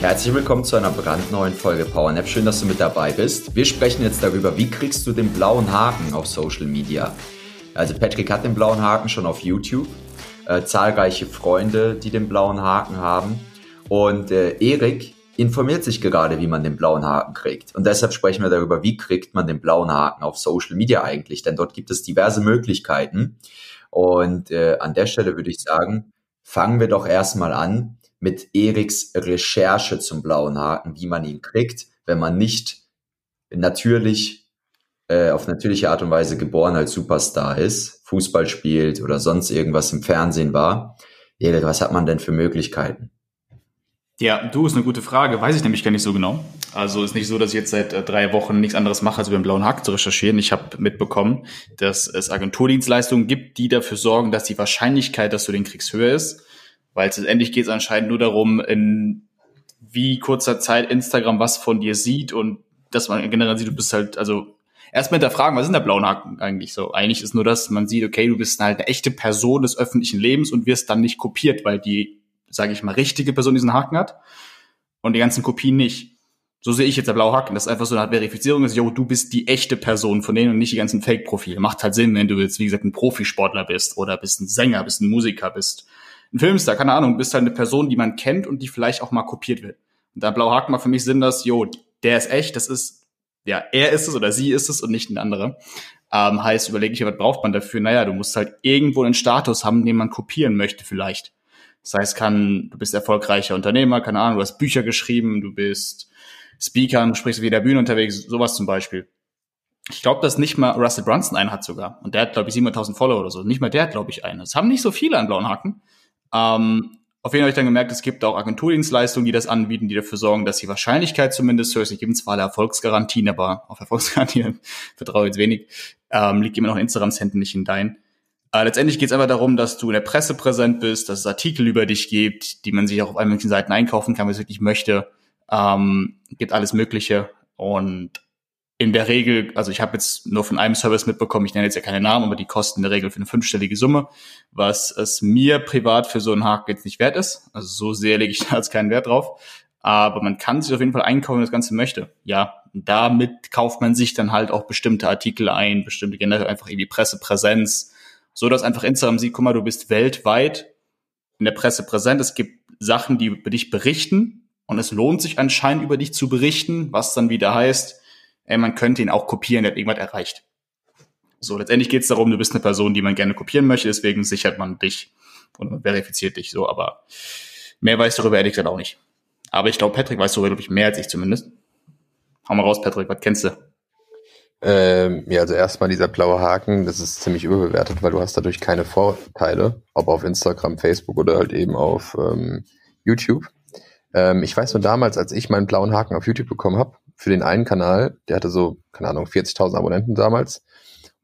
Herzlich willkommen zu einer brandneuen Folge PowerNap. Schön, dass du mit dabei bist. Wir sprechen jetzt darüber, wie kriegst du den blauen Haken auf Social Media. Also Patrick hat den blauen Haken schon auf YouTube, äh, zahlreiche Freunde, die den blauen Haken haben und äh, Erik informiert sich gerade, wie man den blauen Haken kriegt. Und deshalb sprechen wir darüber, wie kriegt man den blauen Haken auf Social Media eigentlich, denn dort gibt es diverse Möglichkeiten. Und äh, an der Stelle würde ich sagen, fangen wir doch erstmal an mit Eriks Recherche zum blauen Haken, wie man ihn kriegt, wenn man nicht natürlich äh, auf natürliche Art und Weise geboren als Superstar ist, Fußball spielt oder sonst irgendwas im Fernsehen war. Erik, was hat man denn für Möglichkeiten? Ja, du ist eine gute Frage, weiß ich nämlich gar nicht so genau. Also ist nicht so, dass ich jetzt seit äh, drei Wochen nichts anderes mache, als über den blauen Haken zu recherchieren. Ich habe mitbekommen, dass es Agenturdienstleistungen gibt, die dafür sorgen, dass die Wahrscheinlichkeit, dass du den kriegst, höher ist weil letztendlich geht es anscheinend nur darum, in wie kurzer Zeit Instagram was von dir sieht und dass man generell sieht, du bist halt, also erstmal hinterfragen, was ist denn der blaue Haken eigentlich so? Eigentlich ist nur das, man sieht, okay, du bist halt eine echte Person des öffentlichen Lebens und wirst dann nicht kopiert, weil die, sage ich mal, richtige Person diesen Haken hat und die ganzen Kopien nicht. So sehe ich jetzt der blaue Haken. Das ist einfach so eine Art Verifizierung, dass, yo, du bist die echte Person von denen und nicht die ganzen Fake-Profile. Macht halt Sinn, wenn du jetzt, wie gesagt, ein Profisportler bist oder bist ein Sänger, bist ein Musiker, bist ein Filmstar, keine Ahnung, bist halt eine Person, die man kennt und die vielleicht auch mal kopiert wird. Und da blau Haken mal für mich Sinn, dass, jo, der ist echt, das ist, ja, er ist es oder sie ist es und nicht ein anderer. Ähm, heißt, überlege ich, was braucht man dafür? Naja, du musst halt irgendwo einen Status haben, den man kopieren möchte vielleicht. Das heißt, kann, du bist erfolgreicher Unternehmer, keine Ahnung, du hast Bücher geschrieben, du bist Speaker, du sprichst wie der Bühne unterwegs, sowas zum Beispiel. Ich glaube, dass nicht mal Russell Brunson einen hat sogar. Und der hat, glaube ich, 700.000 Follower oder so. Nicht mal der hat, glaube ich, einen. Es haben nicht so viele an blauen Haken. Ähm, auf jeden Fall habe ich dann gemerkt, es gibt auch Agenturdienstleistungen, die das anbieten, die dafür sorgen, dass die Wahrscheinlichkeit zumindest höher ist. Ich gebe zwar alle Erfolgsgarantien, aber auf Erfolgsgarantien vertraue ich jetzt wenig. Ähm, liegt immer noch in Instagrams Händen, nicht in deinen. Äh, letztendlich geht es einfach darum, dass du in der Presse präsent bist, dass es Artikel über dich gibt, die man sich auch auf allen möglichen Seiten einkaufen kann, wenn es wirklich möchte. Ähm, gibt alles Mögliche. Und in der Regel, also ich habe jetzt nur von einem Service mitbekommen, ich nenne jetzt ja keine Namen, aber die kosten in der Regel für eine fünfstellige Summe, was es mir privat für so einen Haken jetzt nicht wert ist. Also so sehr lege ich da jetzt keinen Wert drauf. Aber man kann sich auf jeden Fall einkaufen, wenn das Ganze möchte. Ja, damit kauft man sich dann halt auch bestimmte Artikel ein, bestimmte generell einfach irgendwie Pressepräsenz, so dass einfach Instagram sieht, guck mal, du bist weltweit in der Presse präsent. Es gibt Sachen, die über dich berichten und es lohnt sich anscheinend über dich zu berichten, was dann wieder heißt, ey, man könnte ihn auch kopieren, der hat irgendwas erreicht. So, letztendlich geht es darum, du bist eine Person, die man gerne kopieren möchte, deswegen sichert man dich und verifiziert dich so, aber mehr weiß darüber ehrlich gesagt auch nicht. Aber ich glaube, Patrick weiß darüber, glaube ich, mehr als ich zumindest. Hau mal raus, Patrick, was kennst du? Ähm, ja, also erstmal dieser blaue Haken, das ist ziemlich überbewertet, weil du hast dadurch keine Vorteile, ob auf Instagram, Facebook oder halt eben auf ähm, YouTube. Ähm, ich weiß nur damals, als ich meinen blauen Haken auf YouTube bekommen habe, für den einen Kanal, der hatte so, keine Ahnung, 40.000 Abonnenten damals.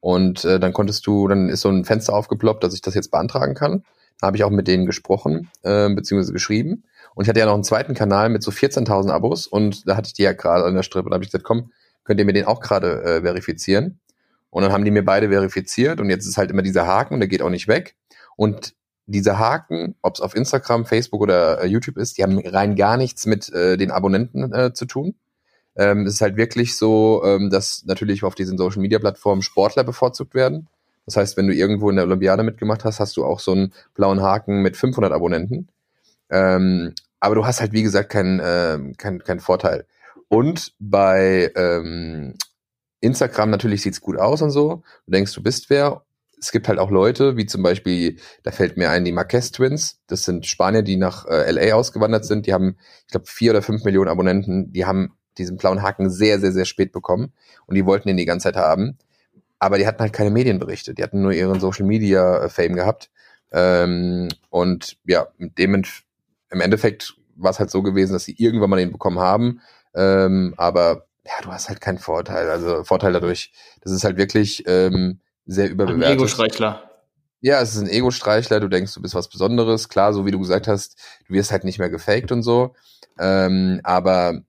Und äh, dann konntest du, dann ist so ein Fenster aufgeploppt, dass ich das jetzt beantragen kann. Da habe ich auch mit denen gesprochen, äh, beziehungsweise geschrieben. Und ich hatte ja noch einen zweiten Kanal mit so 14.000 Abos und da hatte ich die ja gerade an der Strippe. Da habe ich gesagt, komm, könnt ihr mir den auch gerade äh, verifizieren? Und dann haben die mir beide verifiziert und jetzt ist halt immer dieser Haken und der geht auch nicht weg. Und dieser Haken, ob es auf Instagram, Facebook oder äh, YouTube ist, die haben rein gar nichts mit äh, den Abonnenten äh, zu tun. Ähm, es ist halt wirklich so, ähm, dass natürlich auf diesen Social Media Plattformen Sportler bevorzugt werden. Das heißt, wenn du irgendwo in der Olympiade mitgemacht hast, hast du auch so einen blauen Haken mit 500 Abonnenten. Ähm, aber du hast halt, wie gesagt, keinen äh, kein, kein Vorteil. Und bei ähm, Instagram natürlich sieht's gut aus und so. Du denkst, du bist wer. Es gibt halt auch Leute, wie zum Beispiel, da fällt mir ein, die Marquez Twins. Das sind Spanier, die nach äh, LA ausgewandert sind. Die haben, ich glaube, vier oder fünf Millionen Abonnenten. Die haben diesen blauen Haken sehr, sehr, sehr spät bekommen und die wollten den die ganze Zeit haben. Aber die hatten halt keine Medienberichte, die hatten nur ihren Social Media Fame gehabt. Ähm, und ja, dem im Endeffekt war es halt so gewesen, dass sie irgendwann mal den bekommen haben. Ähm, aber ja, du hast halt keinen Vorteil. Also Vorteil dadurch, das ist halt wirklich ähm, sehr überbewertet. Ein Ego-Streichler. Ja, es ist ein Ego-Streichler, du denkst, du bist was Besonderes. Klar, so wie du gesagt hast, du wirst halt nicht mehr gefaked und so. Ähm, aber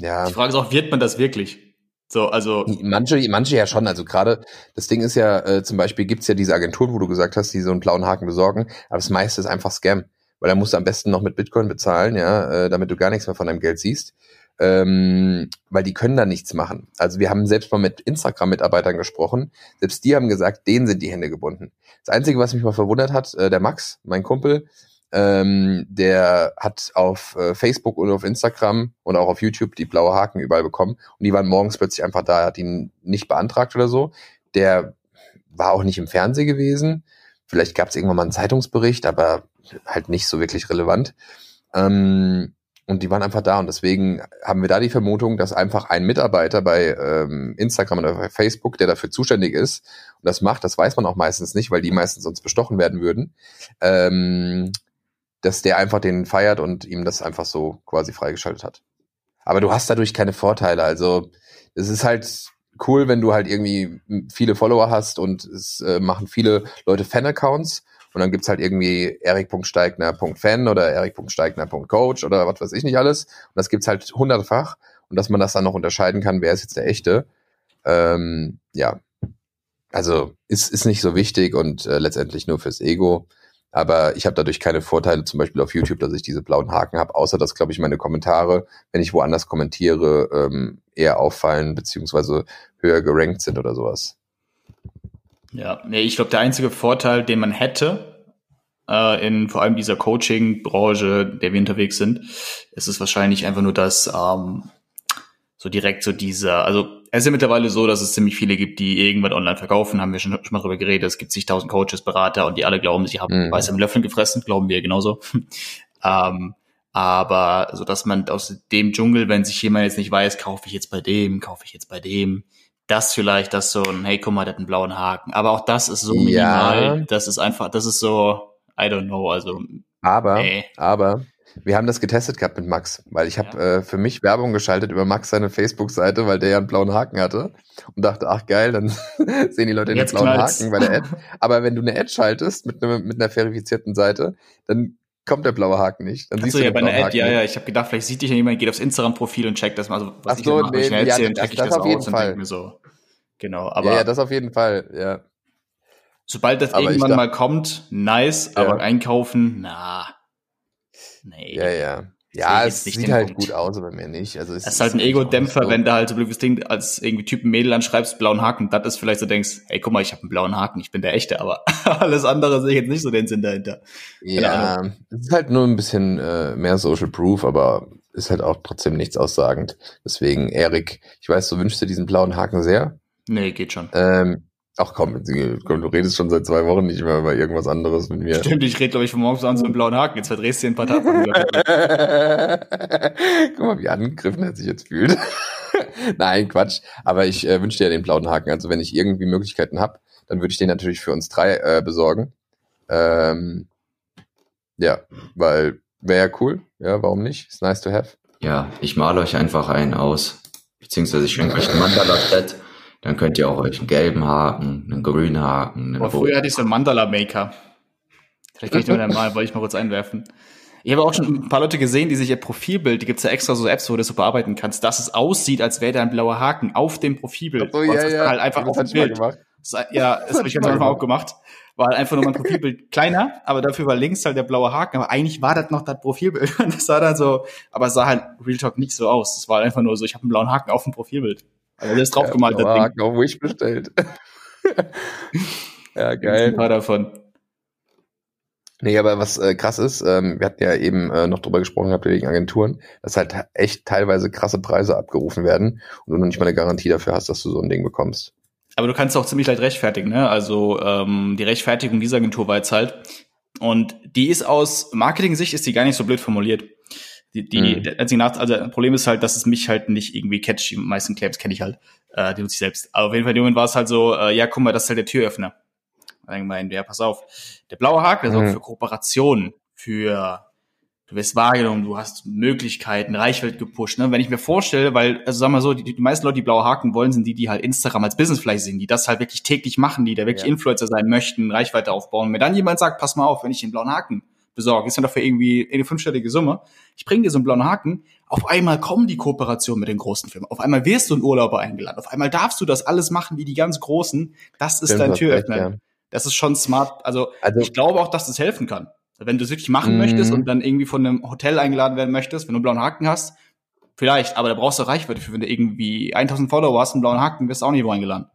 ja. Die Frage ist auch, wird man das wirklich? So, also. Manche, manche ja schon. Also gerade, das Ding ist ja, äh, zum Beispiel gibt's ja diese Agenturen, wo du gesagt hast, die so einen blauen Haken besorgen, aber das meiste ist einfach Scam. Weil da musst du am besten noch mit Bitcoin bezahlen, ja, äh, damit du gar nichts mehr von deinem Geld siehst. Ähm, weil die können da nichts machen. Also wir haben selbst mal mit Instagram-Mitarbeitern gesprochen. Selbst die haben gesagt, denen sind die Hände gebunden. Das Einzige, was mich mal verwundert hat, äh, der Max, mein Kumpel, ähm, der hat auf äh, Facebook und auf Instagram und auch auf YouTube die blaue Haken überall bekommen. Und die waren morgens plötzlich einfach da. Hat ihn nicht beantragt oder so. Der war auch nicht im Fernsehen gewesen. Vielleicht gab es irgendwann mal einen Zeitungsbericht, aber halt nicht so wirklich relevant. Ähm, und die waren einfach da und deswegen haben wir da die Vermutung, dass einfach ein Mitarbeiter bei ähm, Instagram oder bei Facebook, der dafür zuständig ist und das macht, das weiß man auch meistens nicht, weil die meistens sonst bestochen werden würden, ähm, dass der einfach den feiert und ihm das einfach so quasi freigeschaltet hat. Aber du hast dadurch keine Vorteile. Also es ist halt cool, wenn du halt irgendwie viele Follower hast und es äh, machen viele Leute Fan-Accounts und dann gibt's halt irgendwie erik.steigner.fan oder erik.steigner.coach oder was weiß ich nicht alles. Und das gibt's halt hundertfach und dass man das dann noch unterscheiden kann, wer ist jetzt der echte. Ähm, ja, also ist, ist nicht so wichtig und äh, letztendlich nur fürs Ego. Aber ich habe dadurch keine Vorteile, zum Beispiel auf YouTube, dass ich diese blauen Haken habe, außer dass, glaube ich, meine Kommentare, wenn ich woanders kommentiere, ähm, eher auffallen, beziehungsweise höher gerankt sind oder sowas. Ja, nee, ich glaube, der einzige Vorteil, den man hätte, äh, in vor allem dieser Coaching-Branche, der wir unterwegs sind, ist es wahrscheinlich einfach nur, dass ähm, so direkt so dieser, also es ist ja mittlerweile so, dass es ziemlich viele gibt, die irgendwas online verkaufen, haben wir schon, schon mal drüber geredet. Es gibt zigtausend Coaches, Berater und die alle glauben, sie haben mhm. weiße Löffeln gefressen, glauben wir genauso. ähm, aber so, dass man aus dem Dschungel, wenn sich jemand jetzt nicht weiß, kaufe ich jetzt bei dem, kaufe ich jetzt bei dem, das vielleicht, das so ein, hey, guck mal, der hat einen blauen Haken. Aber auch das ist so minimal, ja. das ist einfach, das ist so, I don't know, also. Aber, ey. aber, wir haben das getestet gehabt mit Max, weil ich habe ja. äh, für mich Werbung geschaltet über Max seine Facebook-Seite, weil der ja einen blauen Haken hatte und dachte, ach geil, dann sehen die Leute den blauen knallt's. Haken bei der Ad. Aber wenn du eine Ad schaltest mit, ne, mit einer verifizierten Seite, dann kommt der blaue Haken nicht. Dann siehst du ja bei einer Ad, ja, ja. Ich habe gedacht, vielleicht sieht dich ja jemand, geht aufs Instagram-Profil und checkt das mal. Also, was Ach so, ich mache, nee, schnell ja, erzählen, check ich das, das auf jeden Fall. mir so. Genau, aber. Ja, ja, das auf jeden Fall, ja. Sobald das aber irgendwann mal kommt, nice, ja. aber einkaufen, na. Nee. Ja, ja. Ja, es sieht halt Punkt. gut aus, aber mir nicht. Also es, es ist halt ein Ego-Dämpfer, wenn du halt so blödes Ding als irgendwie Typen Mädel anschreibst, blauen Haken, das ist vielleicht so denkst, ey, guck mal, ich habe einen blauen Haken, ich bin der Echte, aber alles andere sehe ich jetzt nicht so den Sinn dahinter. ja, es ist halt nur ein bisschen äh, mehr Social Proof, aber ist halt auch trotzdem nichts aussagend. Deswegen, Erik, ich weiß, du wünschst dir diesen blauen Haken sehr. Nee, geht schon. Ähm, Ach komm, komm, du redest schon seit zwei Wochen nicht mehr über irgendwas anderes mit mir. Stimmt, ich rede, glaube ich, von morgens an so einem blauen Haken. Jetzt verdrehst du dir ein paar Tage. Guck mal, wie angegriffen er sich jetzt fühlt. Nein, Quatsch. Aber ich äh, wünsche dir den blauen Haken. Also wenn ich irgendwie Möglichkeiten habe, dann würde ich den natürlich für uns drei äh, besorgen. Ähm, ja, weil wäre ja cool. Ja, warum nicht? Ist nice to have. Ja, ich male euch einfach einen aus. Beziehungsweise ich schenke euch ein Mandala-Set. Dann könnt ihr auch euch einen gelben Haken, einen grünen Haken, einen Boah, Früher hatte ich so einen Mandala-Maker. Vielleicht kann ich nur mal, wollte ich mal kurz einwerfen. Ich habe auch schon ein paar Leute gesehen, die sich ihr Profilbild, die gibt's ja extra so Apps, wo du das so bearbeiten kannst, dass es aussieht, als wäre da ein blauer Haken auf dem Profilbild. So, ja, ja. Halt einfach auf dem Bild. Ja, das habe ich ganz einfach auch gemacht. War halt einfach nur mein Profilbild kleiner, aber dafür war links halt der blaue Haken. Aber eigentlich war das noch das Profilbild. Das sah dann so, aber es sah halt Real Talk nicht so aus. Es war einfach nur so, ich habe einen blauen Haken auf dem Profilbild. Also das draufgemalt, ja, das Ding. auf Wish bestellt. ja, geil. Ein paar davon. Nee, aber was äh, krass ist, ähm, wir hatten ja eben äh, noch drüber gesprochen gehabt wegen Agenturen, dass halt echt teilweise krasse Preise abgerufen werden und du noch nicht mal eine Garantie dafür hast, dass du so ein Ding bekommst. Aber du kannst auch ziemlich leicht rechtfertigen, ne? Also ähm, die Rechtfertigung dieser Agentur war jetzt halt, und die ist aus Marketing-Sicht ist die gar nicht so blöd formuliert. Die, die, mhm. der Nach also das Problem ist halt, dass es mich halt nicht irgendwie catcht. Die meisten Claims kenne ich halt, äh, die nutze ich selbst. Aber auf jeden Fall, in dem Moment war es halt so, äh, ja, guck mal, das ist halt der Türöffner. Dann gemeint, ja, pass auf. Der blaue Haken ist mhm. auch für Kooperationen, für du wirst wahrgenommen, du hast Möglichkeiten, Reichweite gepusht. Ne? Wenn ich mir vorstelle, weil, also sag mal so, die, die meisten Leute, die blaue Haken wollen, sind die, die halt Instagram als Business vielleicht sehen, die das halt wirklich täglich machen, die da wirklich ja. Influencer sein möchten, Reichweite aufbauen. Und mir dann jemand sagt, pass mal auf, wenn ich den blauen Haken besorge, ist ja dafür irgendwie eine fünfstellige Summe. Ich bringe dir so einen blauen Haken. Auf einmal kommen die Kooperationen mit den großen Firmen. Auf einmal wirst du ein Urlauber eingeladen. Auf einmal darfst du das alles machen wie die ganz Großen. Das ist dein Türöffner. Ja. Das ist schon smart. Also, also, ich glaube auch, dass das helfen kann. Wenn du es wirklich machen mhm. möchtest und dann irgendwie von einem Hotel eingeladen werden möchtest, wenn du einen blauen Haken hast, vielleicht, aber da brauchst du Reichweite für, wenn du irgendwie 1000 Follower hast, einen blauen Haken, wirst du auch nicht wo eingeladen.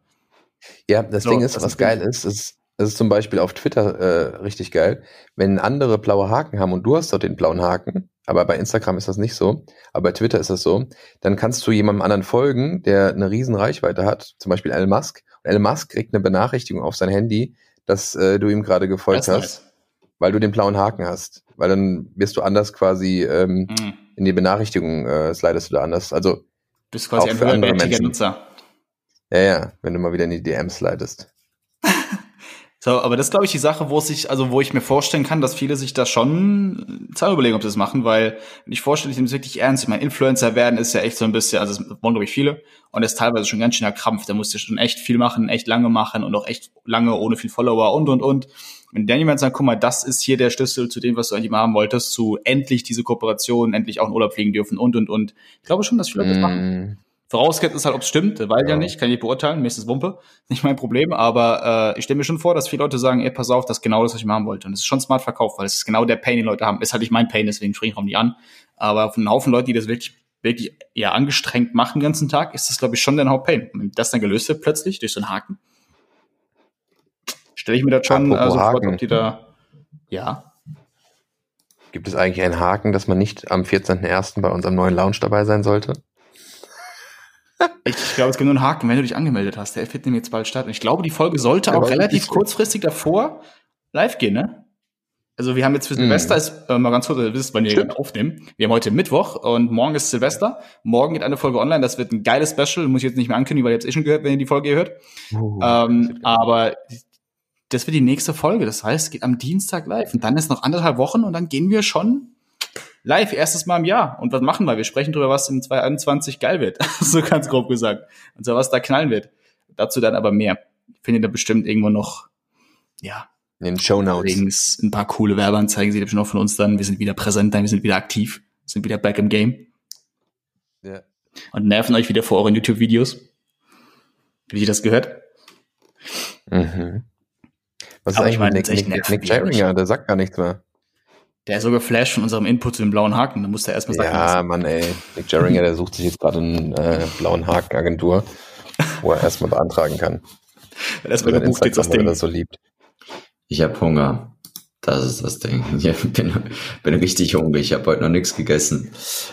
Ja, das so, Ding ist, was ist geil ist, ist, das ist zum Beispiel auf Twitter äh, richtig geil. Wenn andere blaue Haken haben und du hast dort den blauen Haken, aber bei Instagram ist das nicht so, aber bei Twitter ist das so, dann kannst du jemandem anderen folgen, der eine riesen Reichweite hat, zum Beispiel Elon Musk. Und Elon Musk kriegt eine Benachrichtigung auf sein Handy, dass äh, du ihm gerade gefolgt hast. Nice weil du den blauen Haken hast. Weil dann wirst du anders quasi ähm, mhm. in die Benachrichtigung äh, slidest du da anders. Also bist quasi ein höherwertiger Nutzer. Ja, ja, wenn du mal wieder in die DMs slidest. So, aber das glaube ich, die Sache, wo sich, also wo ich mir vorstellen kann, dass viele sich da schon Zeit überlegen, ob sie das machen, weil wenn ich vorstelle, ich nehme es wirklich ernst. Ich meine, Influencer werden ist ja echt so ein bisschen, also das wollen, glaube ich, viele. Und das ist teilweise schon ganz schöner Krampf. Da musst du schon echt viel machen, echt lange machen und auch echt lange ohne viel Follower und, und, und. Wenn dann jemand sagt, guck mal, das ist hier der Schlüssel zu dem, was du eigentlich mal haben wolltest, zu endlich diese Kooperation, endlich auch in Urlaub fliegen dürfen und, und, und. Ich glaube schon, dass viele mm. das machen. Vorausgesetzt ist halt, ob es stimmt, weiß ja. ja nicht, kann ich beurteilen, mir ist das Wumpe, nicht mein Problem, aber äh, ich stelle mir schon vor, dass viele Leute sagen, ey, pass auf, das ist genau das, was ich machen wollte. Und es ist schon smart verkauft, weil es ist genau der Pain, den Leute haben. Ist halt nicht mein Pain, deswegen springe ich auch nicht an. Aber von einem Haufen Leute, die das wirklich, wirklich eher angestrengt machen den ganzen Tag, ist das, glaube ich, schon der Hauptpain. Und wenn das dann gelöst wird plötzlich durch so einen Haken, stelle ich mir das schon äh, sofort, ob die da, ja. Gibt es eigentlich einen Haken, dass man nicht am 14.01. bei unserem neuen Lounge dabei sein sollte? Ich glaube, es gibt nur einen Haken, wenn du dich angemeldet hast. Der findet jetzt bald statt. Und ich glaube, die Folge sollte auch relativ kurzfristig davor live gehen, ne? Also wir haben jetzt für mhm. Silvester, mm. ist, äh, mal ganz kurz, ihr wisst, wann wir aufnehmen. Wir haben heute Mittwoch und morgen ist Silvester. Morgen geht eine Folge online. Das wird ein geiles Special. Muss ich jetzt nicht mehr ankündigen, weil ihr habt eh schon gehört, wenn ihr die Folge hört. Uh, ähm, aber das wird die nächste Folge. Das heißt, es geht am Dienstag live. Und dann ist noch anderthalb Wochen und dann gehen wir schon live, erstes Mal im Jahr. Und was machen wir? Wir sprechen darüber, was in 2021 geil wird. so ganz grob gesagt. Und so was da knallen wird. Dazu dann aber mehr. Findet ihr bestimmt irgendwo noch, ja. In den Show Notes. Ein paar coole Werbeanzeigen seht ihr schon auch von uns dann. Wir sind wieder präsent, dann wir sind wieder aktiv. Wir sind wieder back im Game. Ja. Und nerven euch wieder vor euren YouTube-Videos. Wie ihr das gehört? Mhm. Was ist Aber eigentlich mit Nick, Nick, Nick Jerringer? Der sagt gar nichts mehr. Der ist so geflasht von unserem Input zu dem blauen Haken. Da muss er erstmal sagen. Ja, Mann, ey. Nick Jerringer, der sucht sich jetzt gerade eine äh, blauen Haken-Agentur, wo er erstmal beantragen kann. erstmal gebucht jetzt das Ding. Das so liebt. Ich habe Hunger. Das ist das Ding. Ich bin, bin richtig hungrig. Ich habe heute noch nichts gegessen.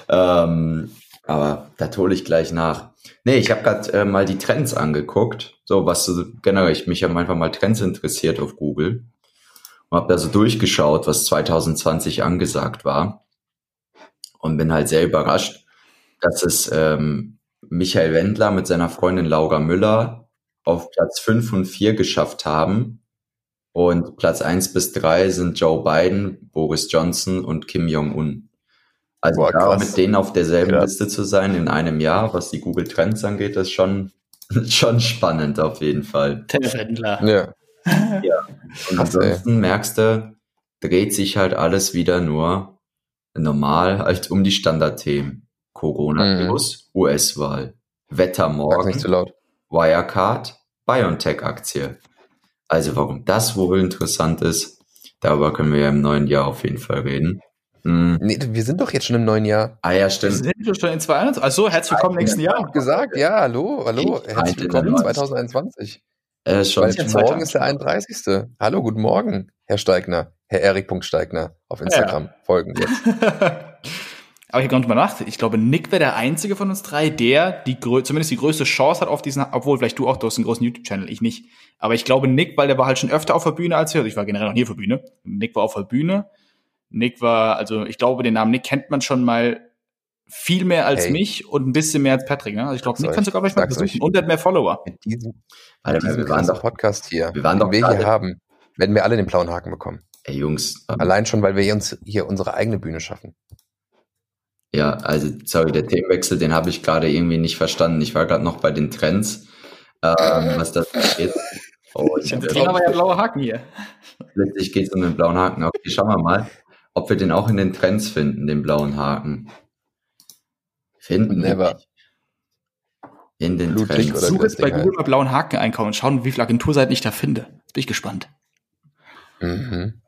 Ähm, aber da hole ich gleich nach. Nee, ich habe gerade äh, mal die Trends angeguckt. So, was so, generell, ich mich haben einfach mal Trends interessiert auf Google und habe da so durchgeschaut, was 2020 angesagt war und bin halt sehr überrascht, dass es ähm, Michael Wendler mit seiner Freundin Laura Müller auf Platz 5 und 4 geschafft haben. Und Platz 1 bis 3 sind Joe Biden, Boris Johnson und Kim Jong-un. Also Boah, da mit denen auf derselben krass. Liste zu sein in einem Jahr, was die Google Trends angeht, ist schon, schon spannend auf jeden Fall. Der Wendler. Ja. Ja. Und ansonsten merkst du, dreht sich halt alles wieder nur normal halt um die Standardthemen. Coronavirus, mhm. US-Wahl, Wetter morgen, nicht zu laut. Wirecard, BioNTech-Aktie. Also warum das wohl interessant ist, darüber können wir ja im neuen Jahr auf jeden Fall reden. Mhm. Nee, wir sind doch jetzt schon im neuen Jahr. Ah ja, stimmt. Wir sind schon in 2021. Also herzlich willkommen im nächsten Jahr. Gesagt, ja, hallo, hallo, herzlich willkommen 2021. Äh, schon Weil morgen ist der 31. Hallo, guten Morgen, Herr Steigner, Herr Erik Steigner auf Instagram. Ja. Folgen jetzt. Aber ich habe gerade mal nach. Ich glaube, Nick wäre der einzige von uns drei, der die zumindest die größte Chance hat auf diesen, obwohl vielleicht du auch, du hast einen großen YouTube-Channel, ich nicht. Aber ich glaube, Nick, weil der war halt schon öfter auf der Bühne als wir. Also ich war generell noch nie auf der Bühne. Nick war auf der Bühne. Nick war, also ich glaube, den Namen Nick kennt man schon mal viel mehr als hey. mich und ein bisschen mehr als Patrick. Ne? Also ich glaube, Nick kannst du, glaube ich, mal besuchen. Und hat mehr Follower. Mit diesem, mit diesem wir waren doch, Podcast hier, wir waren doch wir hier haben, werden wir alle den blauen Haken bekommen. Ey, Jungs. ähm, Allein schon, weil wir uns hier unsere eigene Bühne schaffen. Ja, also, sorry, der Themenwechsel, den habe ich gerade irgendwie nicht verstanden. Ich war gerade noch bei den Trends, ähm, was das Das äh, Thema war ja blauer Haken hier. letztlich geht es um den blauen Haken. Okay, schauen wir mal, ob wir den auch in den Trends finden, den blauen Haken. Finden wir Never. In den Ludwig Trends. Ich oder suche jetzt bei Google mal blauen Haken einkaufen und schauen, wie viele Agenturseiten ich da finde. Jetzt bin ich gespannt. Mhm.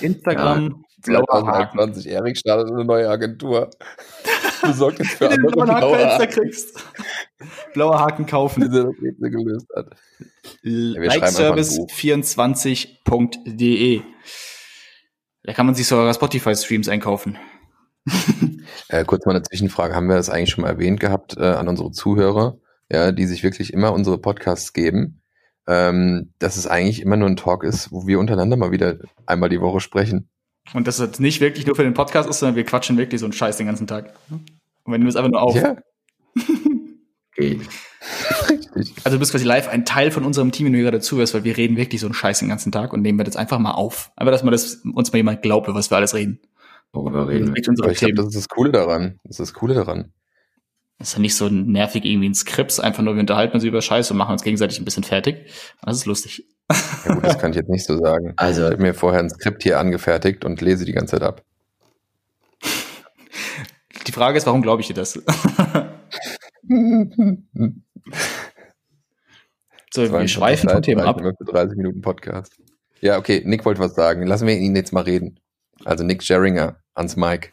Instagram, blauer Haken. 2021, Erik startet eine neue Agentur. Du sorgst jetzt für andere blauen blaue Haken, kriegst. Blauer Haken kaufen. gelöst hat. wir schreiben einfach ein Buch. Likeservice24.de. Da kann man sich sogar Spotify-Streams einkaufen. Äh, kurz mal eine Zwischenfrage. Haben wir das eigentlich schon mal erwähnt gehabt äh, an unsere Zuhörer, ja, die sich wirklich immer unsere Podcasts geben, ähm, dass es eigentlich immer nur ein Talk ist, wo wir untereinander mal wieder einmal die Woche sprechen. Und dass das nicht wirklich nur für den Podcast ist, sondern wir quatschen wirklich so einen Scheiß den ganzen Tag. Und wir nehmen es einfach nur auf. Ja, Geht. richtig. Also du bist quasi live ein Teil von unserem Team, wenn du hier gerade zuhörst, weil wir reden wirklich so einen Scheiß den ganzen Tag und nehmen wir das einfach mal auf. Einfach, dass man das, uns mal jemand glaubt, was wir alles reden. Worüber reden wir? Unsere Aber ich glaube, das ist das Coole daran. Das ist das Coole daran. Das ist ja nicht so nervig irgendwie ein Skript, einfach nur wir unterhalten uns über Scheiß und machen uns gegenseitig ein bisschen fertig. Das ist lustig. Ja gut, das kann ich jetzt nicht so sagen. Also, Ich habe mir vorher ein Skript hier angefertigt und lese die ganze Zeit ab. Die Frage ist, warum glaube ich dir das? So, wir schweifen vom Thema ab. Für 30 Minuten Podcast. Ja, okay, Nick wollte was sagen. Lassen wir ihn jetzt mal reden. Also Nick Jerringer ans Mic.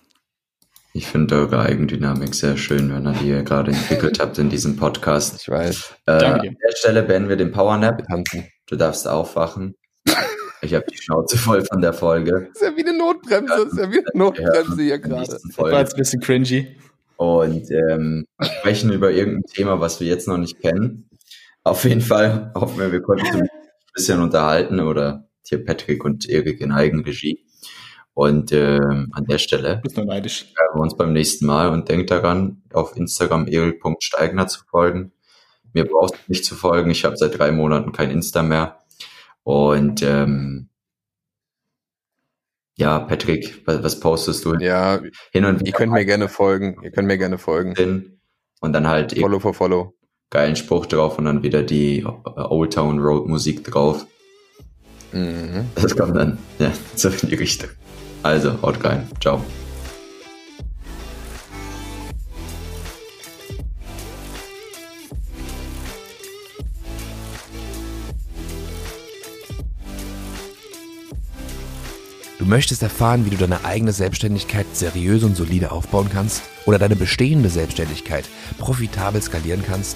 ich finde eure Eigendynamik sehr schön, wenn ihr die ihr gerade entwickelt habt in diesem Podcast. Ich weiß, Äh, Danke an der Stelle beenden wir den Powernap. wir tanzen. Du darfst aufwachen. Ich habe die Schnauze voll von der Folge. Das ist ja wie eine Notbremse. Das ist ja wie eine Notbremse hier gerade. Das war jetzt ein bisschen cringy. Und ähm, sprechen über irgendein Thema, was wir jetzt noch nicht kennen. Auf jeden Fall hoffen wir, wir konnten uns ein bisschen unterhalten oder hier Patrick und Erik in Eigenregie. Und ähm, an der Stelle Bist nur neidisch. hören wir uns beim nächsten Mal und denkt daran, auf Instagram erik.steigner zu folgen. Mir brauchst du nicht zu folgen. Ich habe seit drei Monaten kein Insta mehr. Und ähm, ja, Patrick, was, was postest du Ja, hin und ihr könnt mir gerne folgen. Ihr könnt mir gerne folgen. hin und dann halt eben Follow for Follow. geilen Spruch drauf und dann wieder die äh, Old Town Road Musik drauf. Mhm. Das kommt dann ja, so in die Richtung. Also, haut rein. Ciao. Du möchtest erfahren, wie du deine eigene Selbstständigkeit seriös und solide aufbauen kannst oder deine bestehende Selbstständigkeit profitabel skalieren kannst?